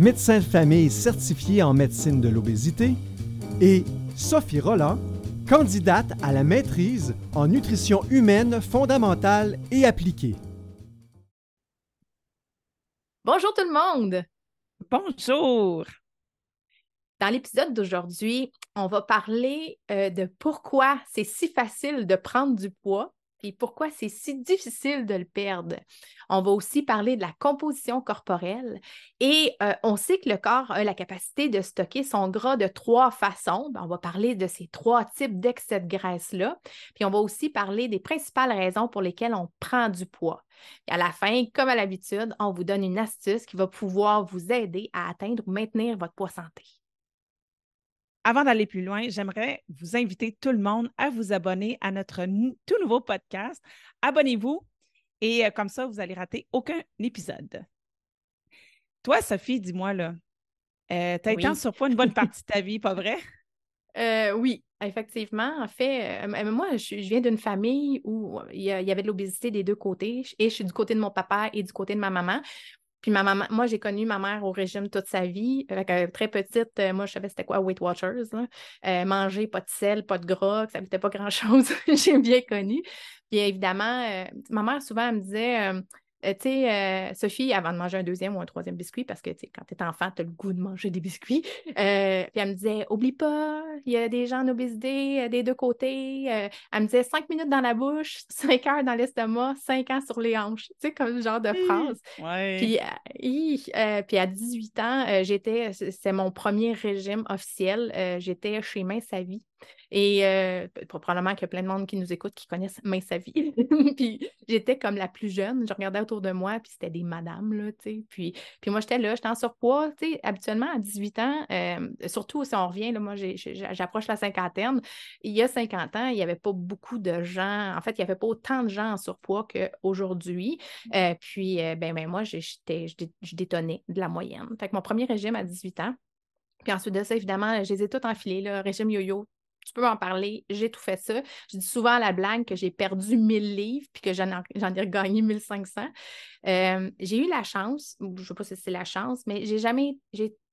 médecin de famille certifié en médecine de l'obésité, et Sophie Roland, candidate à la maîtrise en nutrition humaine fondamentale et appliquée. Bonjour tout le monde! Bonjour! Dans l'épisode d'aujourd'hui, on va parler euh, de pourquoi c'est si facile de prendre du poids et pourquoi c'est si difficile de le perdre? On va aussi parler de la composition corporelle et euh, on sait que le corps a la capacité de stocker son gras de trois façons. Ben, on va parler de ces trois types d'excès de graisse-là. Puis on va aussi parler des principales raisons pour lesquelles on prend du poids. Et à la fin, comme à l'habitude, on vous donne une astuce qui va pouvoir vous aider à atteindre ou maintenir votre poids santé. Avant d'aller plus loin, j'aimerais vous inviter tout le monde à vous abonner à notre tout nouveau podcast. Abonnez-vous et euh, comme ça, vous n'allez rater aucun épisode. Toi, Sophie, dis-moi là, euh, tu as été en surpoids une bonne partie de ta vie, pas vrai? Euh, oui, effectivement. En fait, moi, je, viens d'une famille où il y, avait de l'obésité des deux côtés et je suis du côté de mon papa et du côté de ma maman. Puis ma maman, moi, j'ai connu ma mère au régime toute sa vie. très petite, euh, moi, je savais c'était quoi Weight Watchers. Euh, manger pas de sel, pas de gras, que ça ne pas grand-chose. j'ai bien connu. Puis évidemment, euh, ma mère, souvent, elle me disait euh, tu sais, euh, Sophie, avant de manger un deuxième ou un troisième biscuit, parce que, tu sais, quand tu es enfant, tu as le goût de manger des biscuits, euh, puis elle me disait, oublie pas, il y a des gens en obésité des deux côtés. elle me disait, cinq minutes dans la bouche, cinq heures dans l'estomac, cinq ans sur les hanches. Tu sais, comme ce genre de phrase. Puis, puis à 18 ans, j'étais, c'est mon premier régime officiel. j'étais chez Main Sa Vie. Et euh, probablement qu'il y a plein de monde qui nous écoute qui connaissent Main sa vie. puis j'étais comme la plus jeune. Je regardais autour de moi, puis c'était des madames, là, tu sais. Puis, puis moi, j'étais là, j'étais en surpoids, tu sais. Habituellement, à 18 ans, euh, surtout si on revient, là, moi, j'approche la cinquantaine. Il y a 50 ans, il n'y avait pas beaucoup de gens. En fait, il n'y avait pas autant de gens en surpoids qu'aujourd'hui. Euh, puis, ben, ben, moi, j'étais, je détonnais de la moyenne. Fait que mon premier régime à 18 ans, puis ensuite de ça, évidemment, je les ai tous enfilés, le régime yo-yo, tu peux en parler, j'ai tout fait ça. Je dis souvent à la blague que j'ai perdu 1000 livres puis que j'en ai regagné 1500. Euh, j'ai eu la chance, je ne sais pas si c'est la chance, mais j'ai jamais,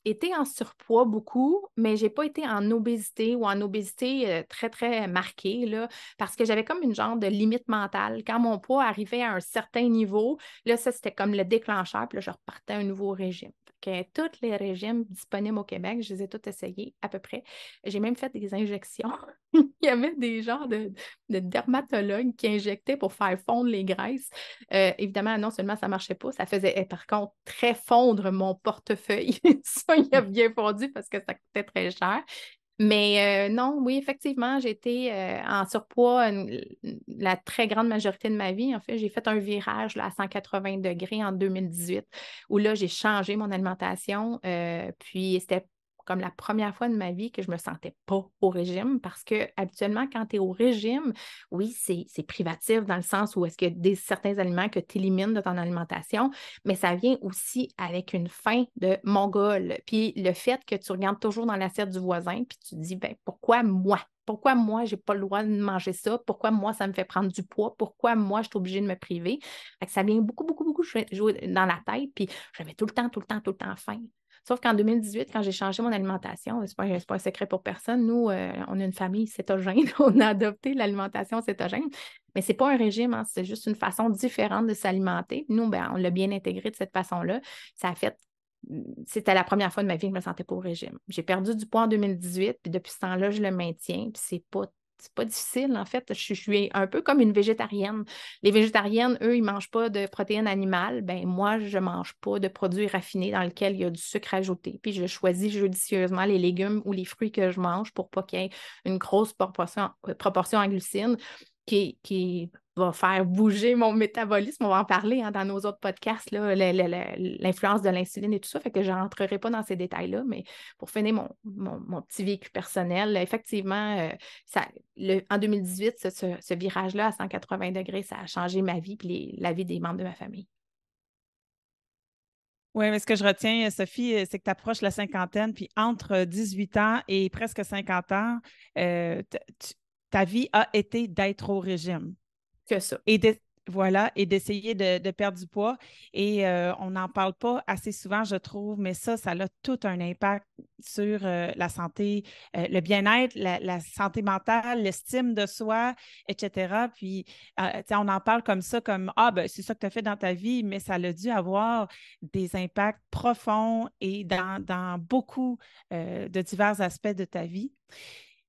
été en surpoids beaucoup, mais j'ai pas été en obésité ou en obésité euh, très, très marquée, là, parce que j'avais comme une genre de limite mentale. Quand mon poids arrivait à un certain niveau, là, ça, c'était comme le déclencheur, puis là, je repartais à un nouveau régime que tous les régimes disponibles au Québec, je les ai tous essayés à peu près. J'ai même fait des injections. Il y avait des genres de, dermatologues qui injectaient pour faire fondre les graisses. Euh, évidemment, non seulement ça ne marchait pas, ça faisait eh, par contre très fondre mon portefeuille. ça, il a bien fondu parce que ça coûtait très cher. Mais euh, non, oui, effectivement, été euh, en surpoids la très grande majorité de ma vie. En fait, j'ai fait un virage à 180 degrés en 2018 où là, j'ai changé mon alimentation. Euh, puis c'était comme la première fois de ma vie que je me sentais pas au régime parce que habituellement, quand tu es au régime, oui, c'est privatif dans le sens où est-ce qu'il y a des, certains aliments que tu élimines de ton alimentation, mais ça vient aussi avec une faim de mongol. Puis le fait que tu regardes toujours dans l'assiette du voisin, puis tu te dis, ben, pourquoi moi? Pourquoi moi, je n'ai pas le droit de manger ça? Pourquoi moi, ça me fait prendre du poids? Pourquoi moi, je suis obligée de me priver? ça vient beaucoup, beaucoup, beaucoup jouer dans la tête. Puis j'avais tout le temps, tout le temps, tout le temps faim. Sauf qu'en 2018, quand j'ai changé mon alimentation, ce n'est pas, un secret pour personne, nous, euh, on a une famille cétogène, on a adopté l'alimentation cétogène, mais ce n'est pas un régime, hein, c'est juste une façon différente de s'alimenter. Nous, ben, on l'a bien intégré de cette façon-là. Ça a fait c'était la première fois de ma vie que je me sentais pas au régime. J'ai perdu du poids en 2018, puis depuis ce temps-là, je le maintiens, puis c'est pas c'est pas difficile, en fait. Je, suis un peu comme une végétarienne. Les végétariennes, eux, ils ne mangent pas de protéines animales. Ben moi, je mange pas de produits raffinés dans lesquels il y a du sucre ajouté. Puis je choisis judicieusement les légumes ou les fruits que je mange pour pas qu'il y ait une grosse proportion, euh, proportion en glucides. Qui, qui va faire bouger mon métabolisme. On va en parler hein, dans nos autres podcasts, l'influence de l'insuline et tout ça. Fait que je n'entrerai pas dans ces détails-là, mais pour finir mon, mon, petit vécu personnel, effectivement, euh, ça, le, en 2018, ce, virage-là à 180 degrés, ça a changé ma vie et la vie des membres de ma famille. Oui, mais ce que je retiens, Sophie, euh, c'est que tu approches la cinquantaine, puis entre 18 ans et presque 50 ans, euh, ta vie a été d'être au régime que ça. Et voilà, et d'essayer de, perdre du poids. Et euh, on n'en parle pas assez souvent, je trouve, mais ça, ça a tout un impact sur euh, la santé, euh, le bien-être, la, santé mentale, l'estime de soi, etc. Puis, on en parle comme ça, comme Ah, ben, c'est ça que tu as fait dans ta vie, mais ça a dû avoir des impacts profonds et dans, dans beaucoup de divers aspects de ta vie.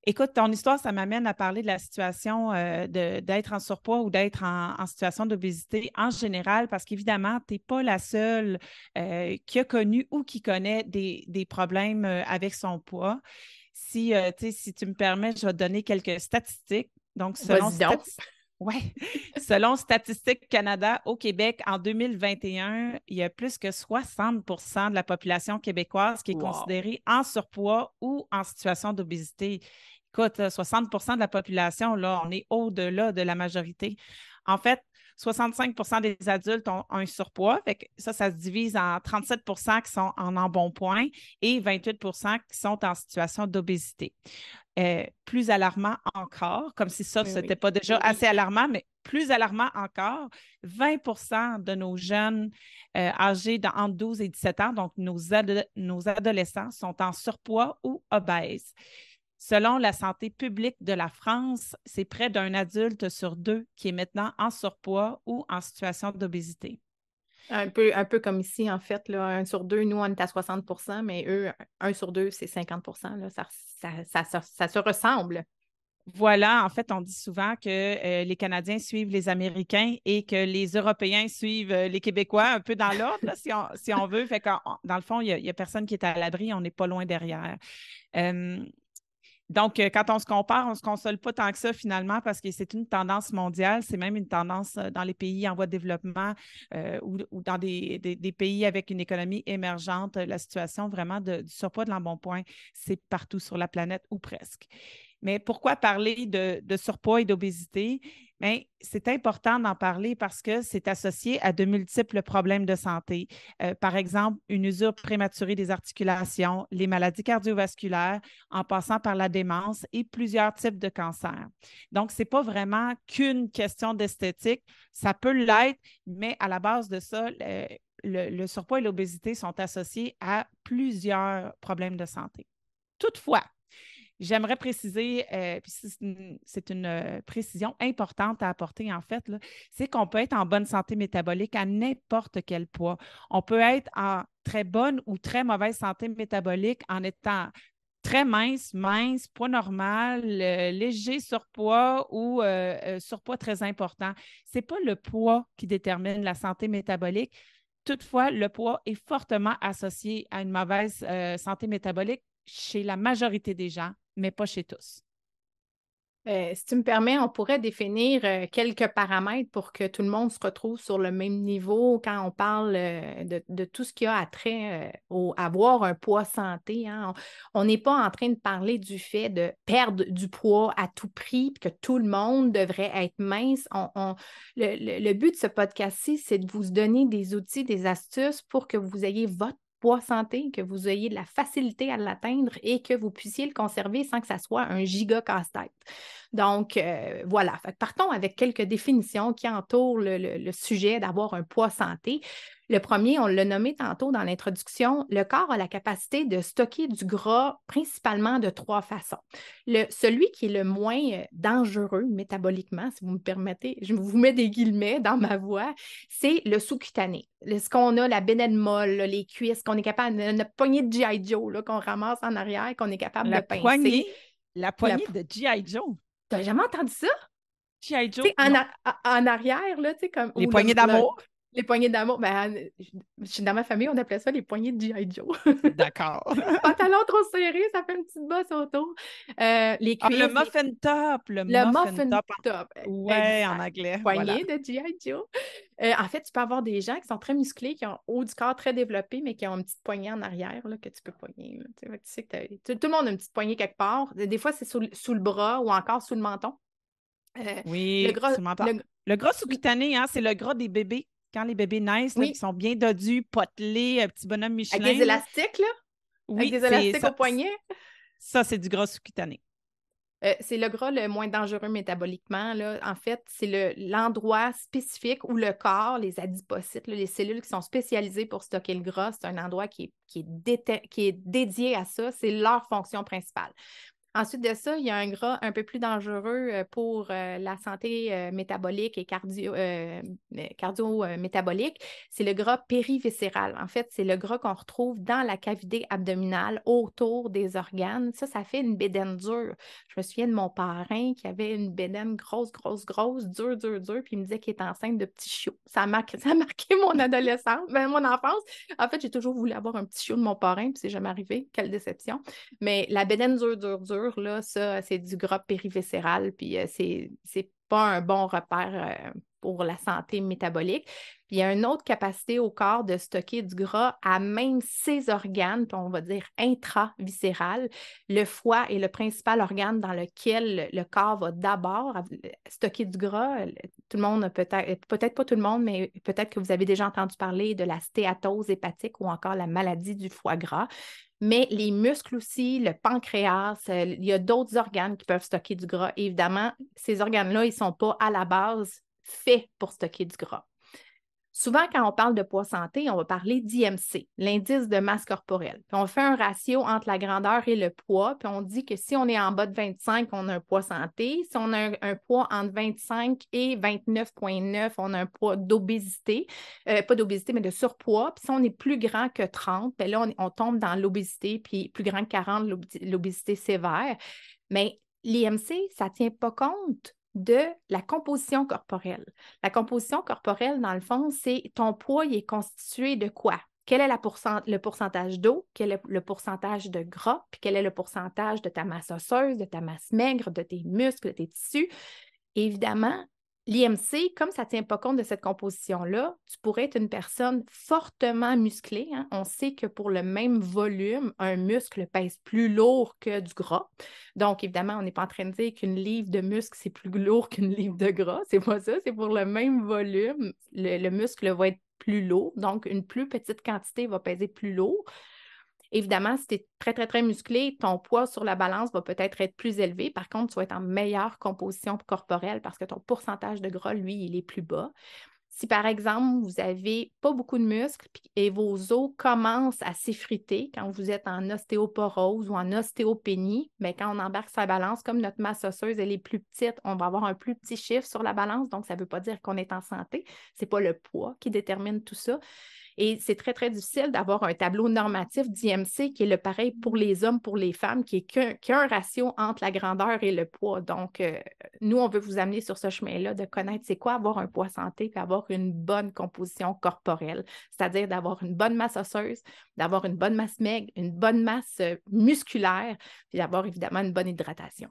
Écoute, ton histoire, ça m'amène à parler de la situation euh, d'être en surpoids ou d'être en, situation d'obésité en général, parce qu'évidemment, tu n'es pas la seule euh, qui a connu ou qui connaît des, problèmes euh, avec son poids. Si, si tu me permets, je vais te donner quelques statistiques. Donc, selon, ouais. selon Statistique Canada, au Québec, en 2021, il y a plus que 60% de la population québécoise qui est considérée en surpoids ou en situation d'obésité. Écoute, 60% de la population, là, on est au-delà de la majorité. En fait, 65% des adultes ont un surpoids. ça, ça se divise en 37% qui sont en embonpoint et 28% qui sont en situation d'obésité. Euh, plus alarmant encore, comme si ça, ce n'était pas déjà assez alarmant, mais plus alarmant encore, 20% de nos jeunes euh, âgés entre 12 et 17 ans, donc nos, nos adolescents, sont en surpoids ou obèses. Selon la santé publique de la France, c'est près d'un adulte sur deux qui est maintenant en surpoids ou en situation d'obésité. Un peu, un peu comme ici, en fait, là, un sur deux, nous, on est à 60% mais eux, un sur deux, c'est 50 là, ça, ça, se ressemble. Voilà, en fait, on dit souvent que euh, les Canadiens suivent les Américains et que les Européens suivent euh, les Québécois, un peu dans l'ordre, si, on, si on veut. Fait dans le fond, il n'y a, personne qui est à l'abri, on n'est pas loin derrière. Euh, donc, euh, quand on se compare, on ne se console pas tant que ça finalement parce que c'est une tendance mondiale, c'est même une tendance euh, dans les pays en voie de développement euh, ou, dans des, pays avec une économie émergente. La situation vraiment de, du surpoids de l'embonpoint, c'est partout sur la planète ou presque. Mais pourquoi parler de, surpoids et d'obésité? Mais c'est important d'en parler parce que c'est associé à de multiples problèmes de santé. Euh, par exemple, une usure prématurée des articulations, les maladies cardiovasculaires, en passant par la démence et plusieurs types de cancers. Donc, ce n'est pas vraiment qu'une question d'esthétique. Ça peut l'être, mais à la base de ça, le surpoids et l'obésité sont associés à plusieurs problèmes de santé. Toutefois, J'aimerais préciser, euh, puis c'est une, euh, précision importante à apporter en fait, c'est qu'on peut être en bonne santé métabolique à n'importe quel poids. On peut être en très bonne ou très mauvaise santé métabolique en étant très mince, mince, poids normal, euh, léger surpoids ou surpoids très important. Ce n'est pas le poids qui détermine la santé métabolique. Toutefois, le poids est fortement associé à une mauvaise santé métabolique chez la majorité des gens, mais pas chez tous. Euh, si tu me permets, on pourrait définir euh, quelques paramètres pour que tout le monde se retrouve sur le même niveau quand on parle euh, de, tout ce qui a trait au avoir un poids santé. Hein. On n'est pas en train de parler du fait de perdre du poids à tout prix, que tout le monde devrait être mince. le, le but de ce podcast-ci, c'est de vous donner des outils, des astuces pour que vous ayez votre poids santé, que vous ayez de la facilité à l'atteindre et que vous puissiez le conserver sans que ça soit un giga casse-tête. Donc, euh, voilà. partons avec quelques définitions qui entourent le sujet d'avoir un poids santé. Le premier, on l'a nommé tantôt dans l'introduction, le corps a la capacité de stocker du gras principalement de trois façons. Le, celui qui est le moins euh, dangereux métaboliquement, si vous me permettez, je vous mets des guillemets dans ma voix, c'est le sous-cutané. Ce qu'on a, la bénette molle, les cuisses, qu'on est capable, notre poignée de G.I. Joe qu'on ramasse en arrière, qu'on est capable de pincer. Poignée, la poignée de G.I. Joe. T'as jamais entendu ça? G.I. Joe? En, en, arrière, là, tu sais, comme. Les poignées d'amour? Les poignées d'amour, ben, dans ma famille, on appelait ça les poignées de G.I. Joe. D'accord. Pantalon trop serré, ça fait une petite bosse autour. Euh, les ah, le muffin top. Le, muffin, top. Oui, en anglais. Poignées de G.I. Joe. Euh, en fait, tu peux avoir des gens qui sont très musclés, qui ont haut du corps très développé, mais qui ont une petite poignée en arrière là, que tu peux poigner. Tu, sais que tout, le monde a une petite poignée quelque part. Des fois, c'est sous, le bras ou encore sous le menton. Euh, oui, le gras, le, le gras sous-cutané, hein, c'est le gras des bébés quand les bébés naissent, ils sont bien dodus, potelés, un petit bonhomme Michelin. Avec des élastiques, là? Oui, Avec des élastiques au poignet? Ça, c'est du gras sous-cutané. Euh, c'est le gras le moins dangereux métaboliquement. Là. En fait, c'est l'endroit spécifique où le corps, les adipocytes, les cellules qui sont spécialisées pour stocker le gras, c'est un endroit qui qui est dédié à ça. C'est leur fonction principale. Ensuite de ça, il y a un gras un peu plus dangereux euh, pour euh, la santé euh, métabolique et cardio, métabolique C'est le gras périviscéral. En fait, c'est le gras qu'on retrouve dans la cavité abdominale autour des organes. Ça, ça fait une bédaine dure. Je me souviens de mon parrain qui avait une bédaine grosse, grosse, grosse, dure, dure, dure, puis il me disait qu'il était enceinte de petits chiots. Ça a marqué, ça a marqué mon adolescence, ben, mon enfance. En fait, j'ai toujours voulu avoir un petit chiot de mon parrain, puis c'est jamais arrivé. Quelle déception. Mais la bédaine dure, dure, dure, là, ça, c'est du gras périviscéral, puis euh, c'est, c'est pas un bon repère euh, pour la santé métabolique. Il y a une autre capacité au corps de stocker du gras à même ses organes, puis on va dire intraviscéral. Le foie est le principal organe dans lequel le corps va d'abord stocker du gras. Tout le monde, peut-être, peut-être pas tout le monde, mais peut-être que vous avez déjà entendu parler de la stéatose hépatique ou encore la maladie du foie gras mais les muscles aussi, le pancréas, euh, il y a d'autres organes qui peuvent stocker du gras. évidemment, ces organes-là, ils ne sont pas à la base faits pour stocker du gras. Souvent, quand on parle de poids santé, on va parler d'IMC, l'indice de masse corporelle. Puis on fait un ratio entre la grandeur et le poids, puis on dit que si on est en bas de 25, on a un poids santé. Si on a un, poids entre 25 et 29,9, on a un poids d'obésité. Euh, pas d'obésité, mais de surpoids. Puis si on est plus grand que 30, bien là, on, on tombe dans l'obésité, puis plus grand que 40, l'obésité sévère. Mais l'IMC, ça ne tient pas compte de la composition corporelle. La composition corporelle, dans le fond, c'est ton poids, est constitué de quoi? Quel est le pourcentage d'eau, quel est le pourcentage de gras, puis quel est le pourcentage de ta masse osseuse, de ta masse maigre, de tes muscles, de tes tissus? évidemment, L'IMC, comme ça ne tient pas compte de cette composition-là, tu pourrais être une personne fortement musclée. Hein. On sait que pour le même volume, un muscle pèse plus lourd que du gras. Donc, évidemment, on n'est pas en train de dire qu'une livre de muscle, c'est plus lourd qu'une livre de gras. C'est pas ça. C'est pour le même volume, le muscle va être plus lourd. Donc, une plus petite quantité va peser plus lourd. Évidemment, si tu es très, très, très musclé, ton poids sur la balance va peut-être être plus élevé. Par contre, tu vas être en meilleure composition corporelle parce que ton pourcentage de gras, lui, il est plus bas. Si par exemple, vous n'avez pas beaucoup de muscles et vos os commencent à s'effriter quand vous êtes en ostéoporose ou en ostéopénie, mais ben, quand on embarque sa balance, comme notre masse osseuse elle est plus petite, on va avoir un plus petit chiffre sur la balance, donc ça ne veut pas dire qu'on est en santé. Ce n'est pas le poids qui détermine tout ça. Et c'est très, très difficile d'avoir un tableau normatif d'IMC qui est le pareil pour les hommes, pour les femmes, qui est qu'un ratio entre la grandeur et le poids. Donc, euh, nous, on veut vous amener sur ce chemin-là de connaître c'est quoi avoir un poids santé et avoir une bonne composition corporelle, c'est-à-dire d'avoir une bonne masse osseuse, d'avoir une bonne masse maigre, une bonne masse euh, musculaire, puis d'avoir évidemment une bonne hydratation.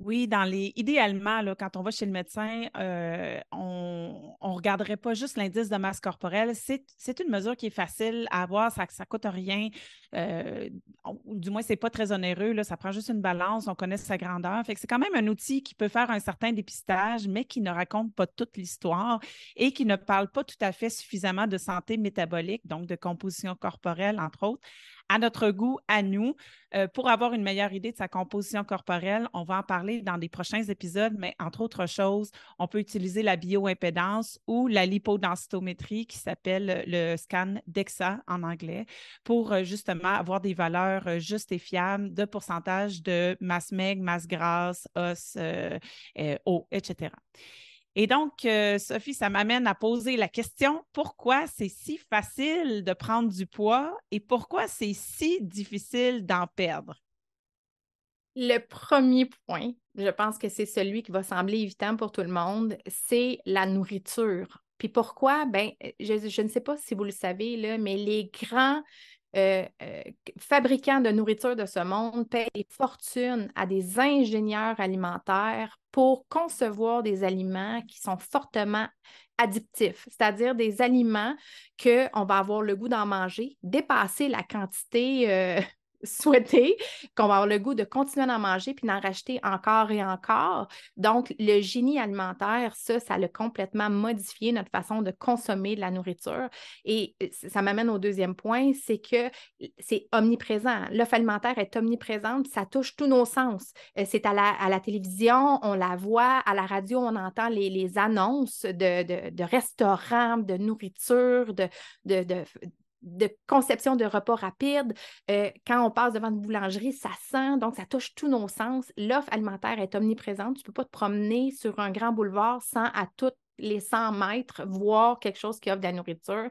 Oui, dans les idéalement, quand on va chez le médecin, euh, on ne regarderait pas juste l'indice de masse corporelle. C'est une mesure qui est facile à avoir, ça ne coûte rien. Euh, du moins, ce n'est pas très onéreux. Ça prend juste une balance, on connaît sa grandeur. C'est quand même un outil qui peut faire un certain dépistage, mais qui ne raconte pas toute l'histoire et qui ne parle pas tout à fait suffisamment de santé métabolique, donc de composition corporelle, entre autres à notre goût, à nous. Euh, pour avoir une meilleure idée de sa composition corporelle, on va en parler dans des prochains épisodes, mais entre autres choses, on peut utiliser la bioimpédance ou la lipodensitométrie qui s'appelle le scan DEXA en anglais pour euh, justement avoir des valeurs euh, justes et fiables de pourcentage de masse maigre, masse grasse, os, eau, etc. Et donc, euh, Sophie, ça m'amène à poser la question, pourquoi c'est si facile de prendre du poids et pourquoi c'est si difficile d'en perdre? Le premier point, je pense que c'est celui qui va sembler évident pour tout le monde, c'est la nourriture. Puis pourquoi? Ben, je, ne sais pas si vous le savez, là, mais les grands euh, euh, fabricants de nourriture de ce monde payent des fortunes à des ingénieurs alimentaires pour concevoir des aliments qui sont fortement addictifs, c'est-à-dire des aliments qu'on va avoir le goût d'en manger, dépasser la quantité euh, souhaiter, qu'on va avoir le goût de continuer d'en manger puis d'en racheter encore et encore. Donc, le génie alimentaire, ça, ça a complètement modifié notre façon de consommer de la nourriture. Et euh, ça m'amène au deuxième point, c'est que c'est omniprésent. L'offre alimentaire est omniprésente, ça touche tous nos sens. Euh, c'est à la, à télévision, on la voit, à la radio, on entend les, annonces de, restaurants, de nourriture, de, de conception de repas rapides. Euh, quand on passe devant une boulangerie, ça sent, donc ça touche tous nos sens. L'offre alimentaire est omniprésente. Tu ne peux pas te promener sur un grand boulevard sans à tous les 100 mètres voir quelque chose qui offre de la nourriture.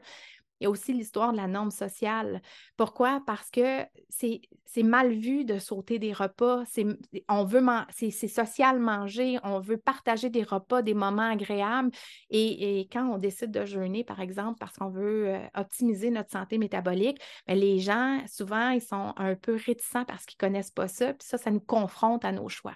Il y a aussi l'histoire de la norme sociale. Pourquoi? Parce que c'est mal vu de sauter des repas. C'est social manger, on veut partager des repas, des moments agréables. Et, quand on décide de jeûner, par exemple, parce qu'on veut euh, optimiser notre santé métabolique, ben, les gens, souvent, ils sont un peu réticents parce qu'ils ne connaissent pas ça. Puis ça, ça nous confronte à nos choix.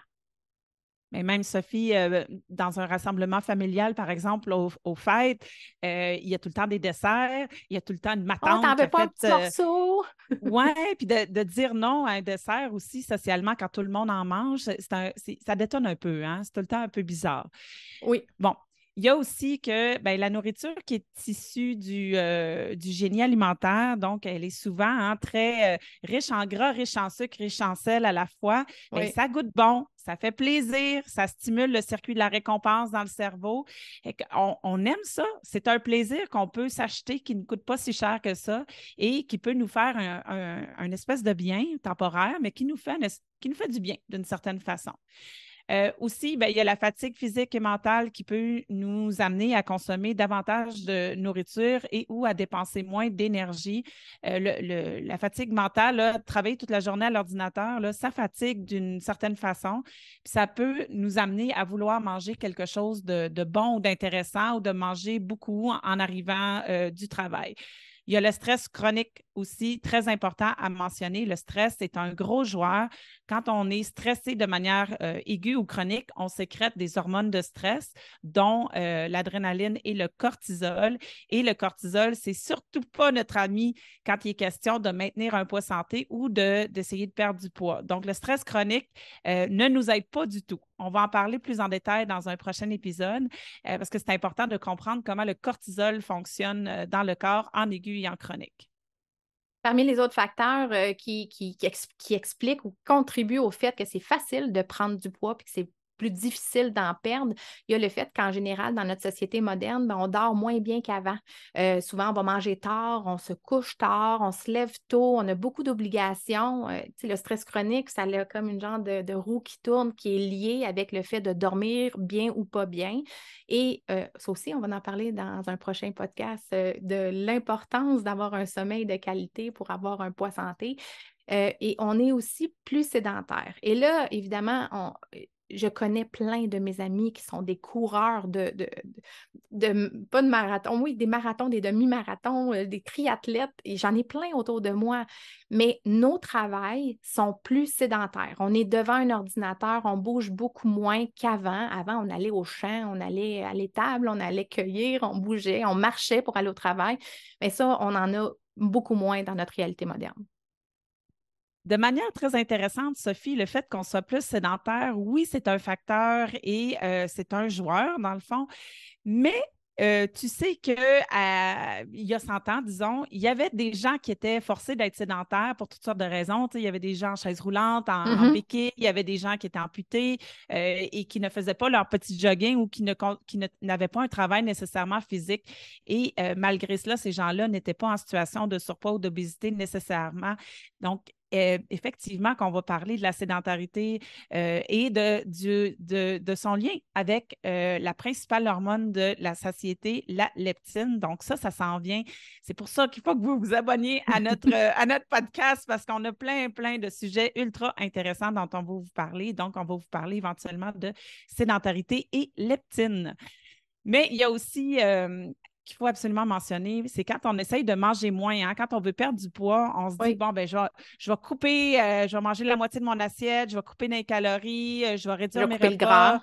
Mais même Sophie, euh, dans un rassemblement familial, par exemple, aux, fêtes, euh, il y a tout le temps des desserts, il y a tout le temps une matante. Oh, t'en veux pas un petit euh, morceau? oui, puis de, dire non à un dessert aussi, socialement, quand tout le monde en mange, ça détonne un peu, hein? C'est tout le temps un peu bizarre. Oui. Bon, il y a aussi que ben, la nourriture qui est issue du, euh, du génie alimentaire, donc elle est souvent hein, très euh, riche en gras, riche en sucre, riche en sel à la fois. Ben, ça goûte bon, ça fait plaisir, ça stimule le circuit de la récompense dans le cerveau. Et on, on, aime ça. C'est un plaisir qu'on peut s'acheter qui ne coûte pas si cher que ça et qui peut nous faire un, espèce de bien temporaire, mais qui nous fait, qui nous fait du bien d'une certaine façon. Euh, aussi, ben, il y a la fatigue physique et mentale qui peut nous amener à consommer davantage de nourriture et ou à dépenser moins d'énergie. Euh, la fatigue mentale, travailler toute la journée à l'ordinateur, ça fatigue d'une certaine façon. ça peut nous amener à vouloir manger quelque chose de, bon ou d'intéressant ou de manger beaucoup en, arrivant euh, du travail. Il y a le stress chronique aussi, très important à mentionner. Le stress est un gros joueur. Quand on est stressé de manière euh, aiguë ou chronique, on sécrète des hormones de stress, dont euh, l'adrénaline et le cortisol. Et le cortisol, c'est surtout pas notre ami quand il est question de maintenir un poids santé ou d'essayer de, perdre du poids. Donc, le stress chronique euh, ne nous aide pas du tout. On va en parler plus en détail dans un prochain épisode parce que c'est important de comprendre comment le cortisol fonctionne dans le corps en aigu et en chronique. Parmi les autres facteurs euh, qui, expliquent ou contribuent au fait que c'est facile de prendre du poids que c'est plus difficile d'en perdre, il y a le fait qu'en général, dans notre société moderne, ben, on dort moins bien qu'avant. Euh, souvent, on va manger tard, on se couche tard, on se lève tôt, on a beaucoup d'obligations. Euh, le stress chronique, ça a comme une genre de, roue qui tourne qui est liée avec le fait de dormir bien ou pas bien. Et euh, ça aussi, on va en parler dans un prochain podcast de l'importance d'avoir un sommeil de qualité pour avoir un poids santé. et on est aussi plus sédentaire. Et là, évidemment, on, je connais plein de mes amis qui sont des coureurs de, pas de marathon, oui, des marathons, des demi-marathons, euh, des triathlètes, et j'en ai plein autour de moi. Mais nos travails sont plus sédentaires. On est devant un ordinateur, on bouge beaucoup moins qu'avant. Avant, on allait au champ, on allait à l'étable, on allait cueillir, on bougeait, on marchait pour aller au travail. Mais ça, on en a beaucoup moins dans notre réalité moderne. De manière très intéressante, Sophie, le fait qu'on soit plus sédentaire, oui, c'est un facteur et euh, c'est un joueur, dans le fond, mais euh, tu sais que il y a 100 ans, disons, il y avait des gens qui étaient forcés d'être sédentaires pour toutes sortes de raisons. il y avait des gens en chaise roulante, en, mm il y avait des gens qui étaient amputés euh, et qui ne faisaient pas leur petit jogging ou qui, n'avaient pas un travail nécessairement physique. Et malgré cela, ces gens-là n'étaient pas en situation de surpoids ou d'obésité nécessairement. Donc, euh, effectivement qu'on va parler de la sédentarité euh, et de, de, son lien avec euh, la principale hormone de la satiété, la leptine. Donc ça, ça s'en vient. C'est pour ça qu'il faut que vous vous abonniez à notre, à notre podcast parce qu'on a plein, plein de sujets ultra intéressants dont on va vous parler. Donc, on va vous parler éventuellement de sédentarité et leptine. Mais il y a aussi euh, qu'il faut absolument mentionner, c'est quand on essaye de manger moins, hein, quand on veut perdre du poids, on se dit, bon, ben, je vais, je vais couper, euh, je vais manger la moitié de mon assiette, je vais couper les calories, euh, je vais réduire mes repas. Le gras.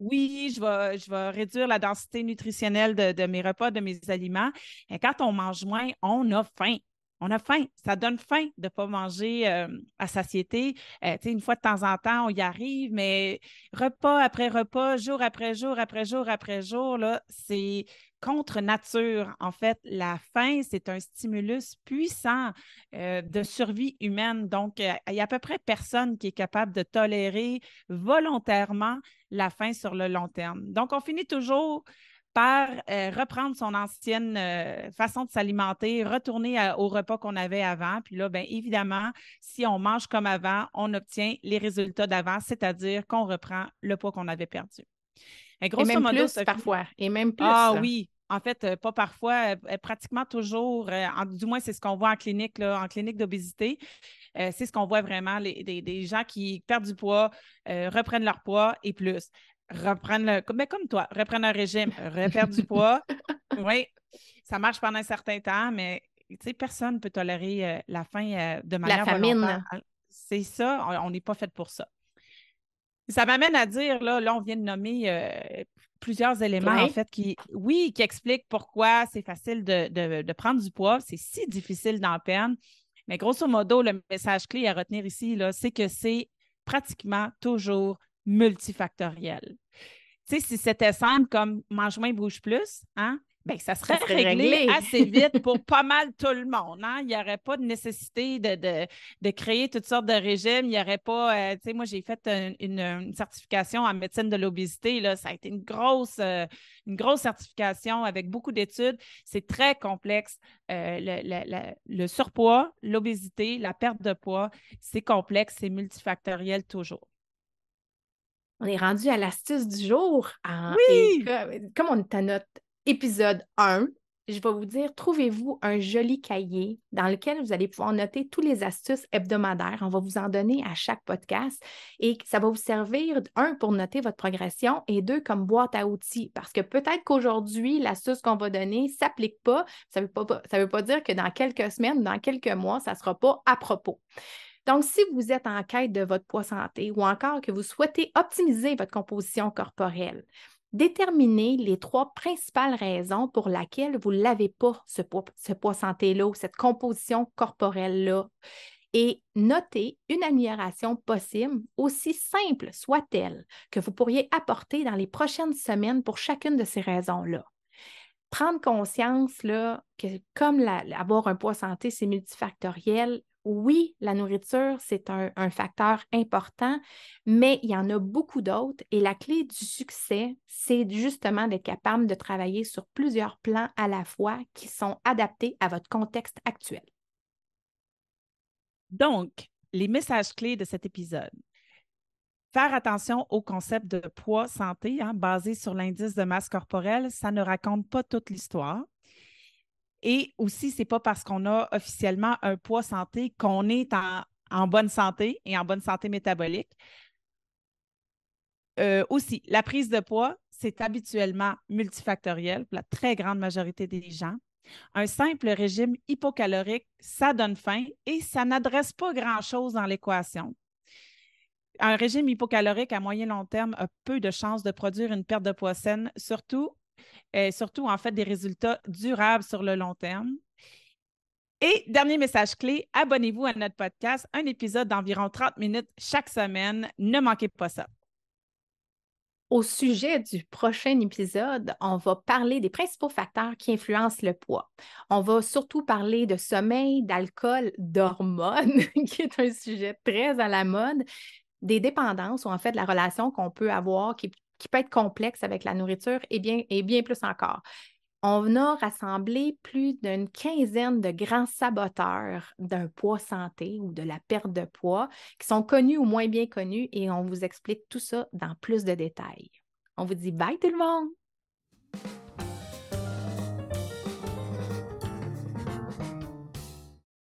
Oui, je vais, je vais réduire la densité nutritionnelle de, de mes repas, de mes aliments. Et quand on mange moins, on a faim on a faim. Ça donne faim de ne pas manger euh, à satiété. Euh, une fois de temps en temps, on y arrive, mais repas après repas, jour après jour, après jour, après jour, là, c'est contre nature. En fait, la faim, c'est un stimulus puissant euh, de survie humaine. Donc, il y a à peu près personne qui est capable de tolérer volontairement la faim sur le long terme. Donc, on finit toujours par euh, reprendre son ancienne euh, façon de s'alimenter, retourner au repas qu'on avait avant. Puis là, bien évidemment, si on mange comme avant, on obtient les résultats d'avant, c'est-à-dire qu'on reprend le poids qu'on avait perdu. Et, grosso même modo, plus parfois. Et même plus. Ah oui, en fait, euh, pas parfois, pratiquement toujours, du moins c'est ce qu'on voit en clinique, là, en clinique d'obésité. c'est ce qu'on voit vraiment, les, des, gens qui perdent du poids, reprennent leur poids et plus reprendre le. Mais comme toi, reprendre un régime, reperdre du poids. Oui, ça marche pendant un certain temps, mais personne ne peut tolérer euh, la faim euh, de manière La famine. C'est ça, on n'est pas fait pour ça. Ça m'amène à dire, là, là, on vient de nommer euh, plusieurs éléments, en fait, qui, oui, qui expliquent pourquoi c'est facile de, de, prendre du poids, c'est si difficile d'en perdre. Mais grosso modo, le message clé à retenir ici, c'est que c'est pratiquement toujours multifactoriel. Tu sais, si c'était simple comme mange moins, bouge plus, hein? Bien, ça serait, réglé, assez vite pour pas mal tout le monde. Hein? Il n'y aurait pas de nécessité de, créer toutes sortes de régimes. Il n'y aurait pas, euh, tu sais, moi, j'ai fait une, certification en médecine de l'obésité. Là. Ça a été une grosse, euh, une grosse certification avec beaucoup d'études. C'est très complexe. Euh, le, le surpoids, l'obésité, la perte de poids, c'est complexe, c'est multifactoriel toujours. On est rendu à l'astuce du jour. oui! comme, on est à notre épisode 1, je vais vous dire, trouvez-vous un joli cahier dans lequel vous allez pouvoir noter toutes les astuces hebdomadaires. On va vous en donner à chaque podcast et ça va vous servir, un, pour noter votre progression et deux, comme boîte à outils. Parce que peut-être qu'aujourd'hui, l'astuce qu'on va donner ne s'applique pas. Ça ne veut, pas, veut pas dire que dans quelques semaines, dans quelques mois, ça ne sera pas à propos. Donc, si vous êtes en quête de votre poids santé ou encore que vous souhaitez optimiser votre composition corporelle, déterminez les trois principales raisons pour lesquelles vous n'avez pas ce poids, santé-là cette composition corporelle-là et notez une amélioration possible, aussi simple soit-elle, que vous pourriez apporter dans les prochaines semaines pour chacune de ces raisons-là. Prendre conscience là, que comme avoir un poids santé, c'est multifactoriel, oui, la nourriture, c'est un, facteur important, mais il y en a beaucoup d'autres et la clé du succès, c'est justement d'être capable de travailler sur plusieurs plans à la fois qui sont adaptés à votre contexte actuel. Donc, les messages clés de cet épisode. Faire attention au concept de poids santé, hein, basé sur l'indice de masse corporelle, ça ne raconte pas toute l'histoire. Et aussi, ce n'est pas parce qu'on a officiellement un poids santé qu'on est en, bonne santé et en bonne santé métabolique. Euh, aussi, la prise de poids, c'est habituellement multifactoriel pour la très grande majorité des gens. Un simple régime hypocalorique, ça donne faim et ça n'adresse pas grand-chose dans l'équation. Un régime hypocalorique à moyen long terme a peu de chances de produire une perte de poids saine, surtout surtout en fait des résultats durables sur le long terme. Et dernier message clé, abonnez-vous à notre podcast, un épisode d'environ 30 minutes chaque semaine. Ne manquez pas ça. Au sujet du prochain épisode, on va parler des principaux facteurs qui influencent le poids. On va surtout parler de sommeil, d'alcool, d'hormones, qui est un sujet très à la mode, des dépendances ou en fait la relation qu'on peut avoir qui qui peut être complexe avec la nourriture et bien, plus encore. On a rassemblé plus d'une quinzaine de grands saboteurs d'un poids santé ou de la perte de poids qui sont connus ou moins bien connus et on vous explique tout ça dans plus de détails. On vous dit bye tout le monde!